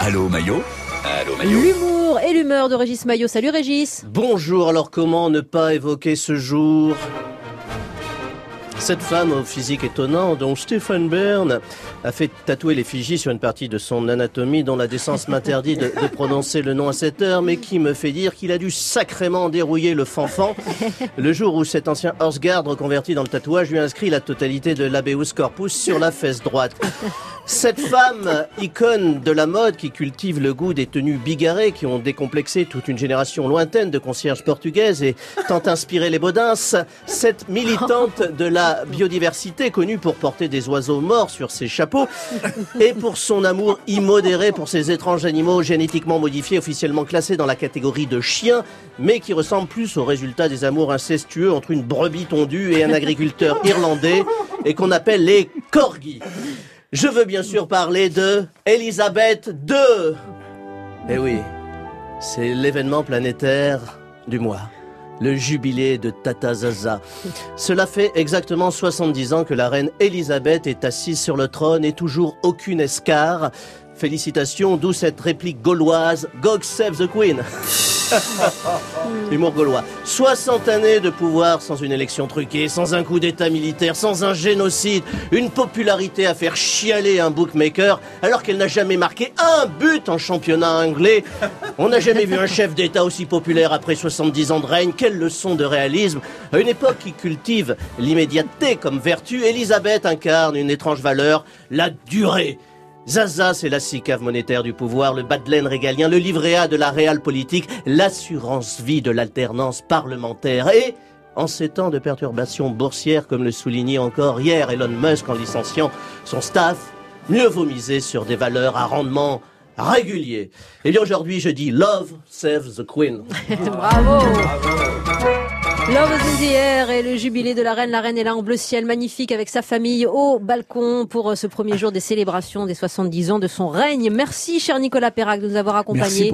Allô Maillot Allô Maillot L'humour et l'humeur de Régis Maillot. Salut Régis. Bonjour, alors comment ne pas évoquer ce jour? Cette femme au physique étonnant, dont Stéphane Bern a fait tatouer l'effigie sur une partie de son anatomie dont la décence m'interdit de, de, prononcer le nom à cette heure, mais qui me fait dire qu'il a dû sacrément dérouiller le fanfan le jour où cet ancien horse-guard reconverti dans le tatouage lui inscrit la totalité de l'habeus corpus sur la fesse droite. Cette femme, icône de la mode qui cultive le goût des tenues bigarrées qui ont décomplexé toute une génération lointaine de concierges portugaises et tant inspiré les Baudins, cette militante de la biodiversité connue pour porter des oiseaux morts sur ses chapeaux et pour son amour immodéré pour ces étranges animaux génétiquement modifiés officiellement classés dans la catégorie de chiens mais qui ressemblent plus au résultat des amours incestueux entre une brebis tondue et un agriculteur irlandais et qu'on appelle les corgis. Je veux bien sûr parler de Elisabeth II. Eh oui, c'est l'événement planétaire du mois. Le jubilé de Tata Zaza. Cela fait exactement 70 ans que la reine Elisabeth est assise sur le trône et toujours aucune escar. Félicitations, d'où cette réplique gauloise God save the Queen. Humour gaulois. 60 années de pouvoir sans une élection truquée, sans un coup d'état militaire, sans un génocide, une popularité à faire chialer un bookmaker, alors qu'elle n'a jamais marqué un but en championnat anglais. On n'a jamais vu un chef d'état aussi populaire après 70 ans de règne. Quelle leçon de réalisme. À une époque qui cultive l'immédiateté comme vertu, Elisabeth incarne une étrange valeur, la durée. Zaza, c'est la cicave monétaire du pouvoir, le bas de laine régalien, le livret A de la réelle politique, l'assurance vie de l'alternance parlementaire. Et, en ces temps de perturbations boursières, comme le soulignait encore hier Elon Musk en licenciant son staff, mieux vaut miser sur des valeurs à rendement régulier. Et bien aujourd'hui, je dis Love Save the Queen. Bravo. Love is et le jubilé de la reine. La reine est là en bleu ciel magnifique avec sa famille au balcon pour ce premier jour des célébrations des 70 ans de son règne. Merci cher Nicolas Perrac de nous avoir accompagnés.